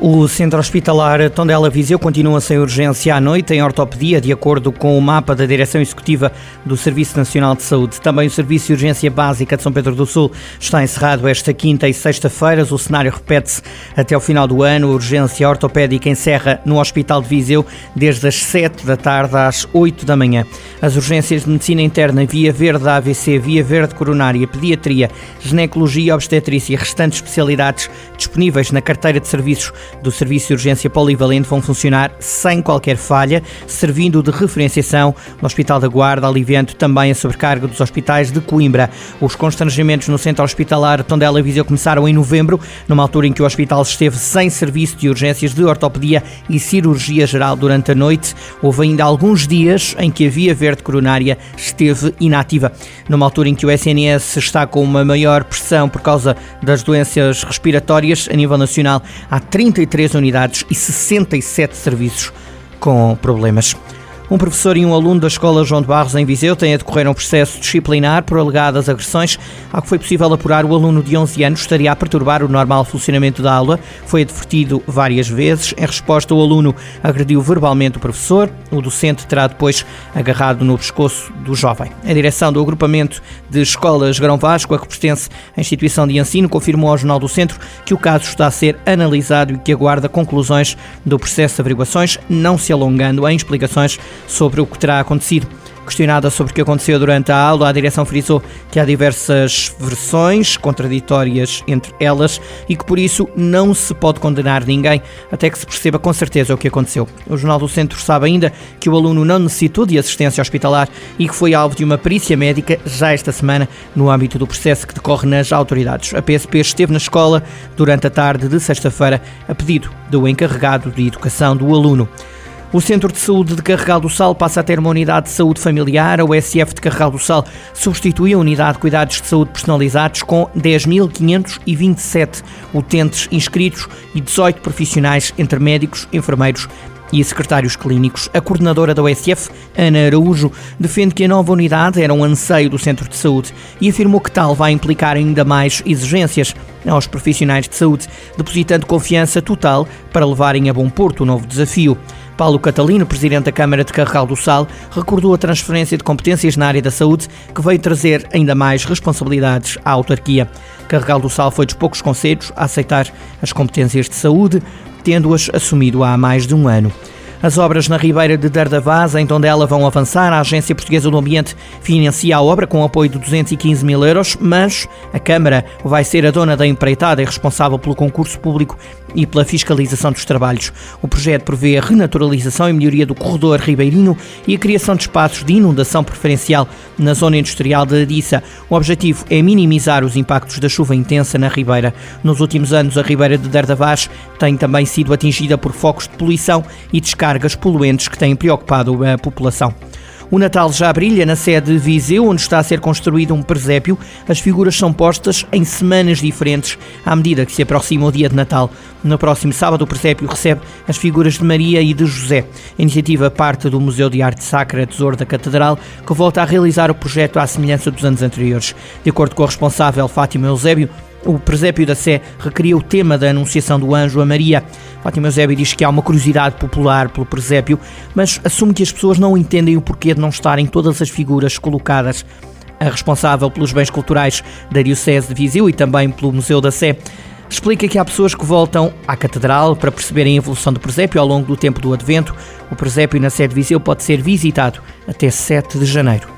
O Centro Hospitalar Tondela Viseu continua sem urgência à noite em ortopedia, de acordo com o mapa da Direção Executiva do Serviço Nacional de Saúde. Também o Serviço de Urgência Básica de São Pedro do Sul está encerrado esta quinta e sexta-feiras. O cenário repete-se até o final do ano. A urgência ortopédica encerra no Hospital de Viseu desde as 7 da tarde às 8 da manhã. As urgências de medicina interna, via verde AVC, via verde coronária, pediatria, ginecologia, obstetrícia e restantes especialidades disponíveis na carteira de serviços do Serviço de Urgência Polivalente vão funcionar sem qualquer falha, servindo de referenciação no Hospital da Guarda, aliviando também a sobrecarga dos hospitais de Coimbra. Os constrangimentos no centro hospitalar Tondela Viseu começaram em novembro, numa altura em que o hospital esteve sem serviço de urgências de ortopedia e cirurgia geral durante a noite. Houve ainda alguns dias em que a via verde coronária esteve inativa. Numa altura em que o SNS está com uma maior pressão por causa das doenças respiratórias a nível nacional, há 30 33 unidades e 67 serviços com problemas. Um professor e um aluno da Escola João de Barros, em Viseu, têm a decorrer um processo disciplinar por alegadas agressões. Ao que foi possível apurar, o aluno de 11 anos estaria a perturbar o normal funcionamento da aula. Foi advertido várias vezes. Em resposta, o aluno agrediu verbalmente o professor. O docente terá depois agarrado no pescoço do jovem. A direção do agrupamento de escolas Grão Vasco, a que pertence à instituição de ensino, confirmou ao Jornal do Centro que o caso está a ser analisado e que aguarda conclusões do processo de averiguações, não se alongando em explicações sobre o que terá acontecido. Questionada sobre o que aconteceu durante a aula, a direção frisou que há diversas versões contraditórias entre elas e que por isso não se pode condenar ninguém até que se perceba com certeza o que aconteceu. O Jornal do Centro sabe ainda que o aluno não necessitou de assistência hospitalar e que foi alvo de uma perícia médica já esta semana no âmbito do processo que decorre nas autoridades. A PSP esteve na escola durante a tarde de sexta-feira a pedido do encarregado de educação do aluno. O Centro de Saúde de Carregal do Sal passa a ter uma unidade de saúde familiar. A USF de Carregal do Sal substitui a unidade de cuidados de saúde personalizados com 10.527 utentes inscritos e 18 profissionais entre médicos, enfermeiros e secretários clínicos. A coordenadora da USF, Ana Araújo, defende que a nova unidade era um anseio do centro de saúde e afirmou que tal vai implicar ainda mais exigências aos profissionais de saúde, depositando confiança total para levarem a bom porto o novo desafio. Paulo Catalino, presidente da Câmara de Carregal do Sal, recordou a transferência de competências na área da saúde que veio trazer ainda mais responsabilidades à autarquia. Carregal do Sal foi dos poucos conselhos a aceitar as competências de saúde, tendo-as assumido há mais de um ano. As obras na Ribeira de Dardavaz, em Tondela, vão avançar. A Agência Portuguesa do Ambiente financia a obra com apoio de 215 mil euros, mas a Câmara vai ser a dona da empreitada e responsável pelo concurso público e pela fiscalização dos trabalhos. O projeto prevê a renaturalização e melhoria do corredor ribeirinho e a criação de espaços de inundação preferencial na zona industrial de Adissa. O objetivo é minimizar os impactos da chuva intensa na Ribeira. Nos últimos anos, a Ribeira de Dardavaz tem também sido atingida por focos de poluição e descarga cargas poluentes que têm preocupado a população. O Natal já brilha na sede de Viseu, onde está a ser construído um presépio. As figuras são postas em semanas diferentes à medida que se aproxima o dia de Natal. No próximo sábado, o presépio recebe as figuras de Maria e de José. A iniciativa parte do Museu de Arte Sacra Tesouro da Catedral, que volta a realizar o projeto à semelhança dos anos anteriores. De acordo com a responsável Fátima Eusébio, o presépio da Sé recria o tema da Anunciação do Anjo a Maria. Fátima Eusébio diz que há uma curiosidade popular pelo presépio, mas assume que as pessoas não entendem o porquê de não estarem todas as figuras colocadas. A responsável pelos bens culturais da Diocese de Viseu e também pelo Museu da Sé explica que há pessoas que voltam à Catedral para perceberem a evolução do presépio ao longo do tempo do Advento. O presépio na Sé de Viseu pode ser visitado até 7 de janeiro.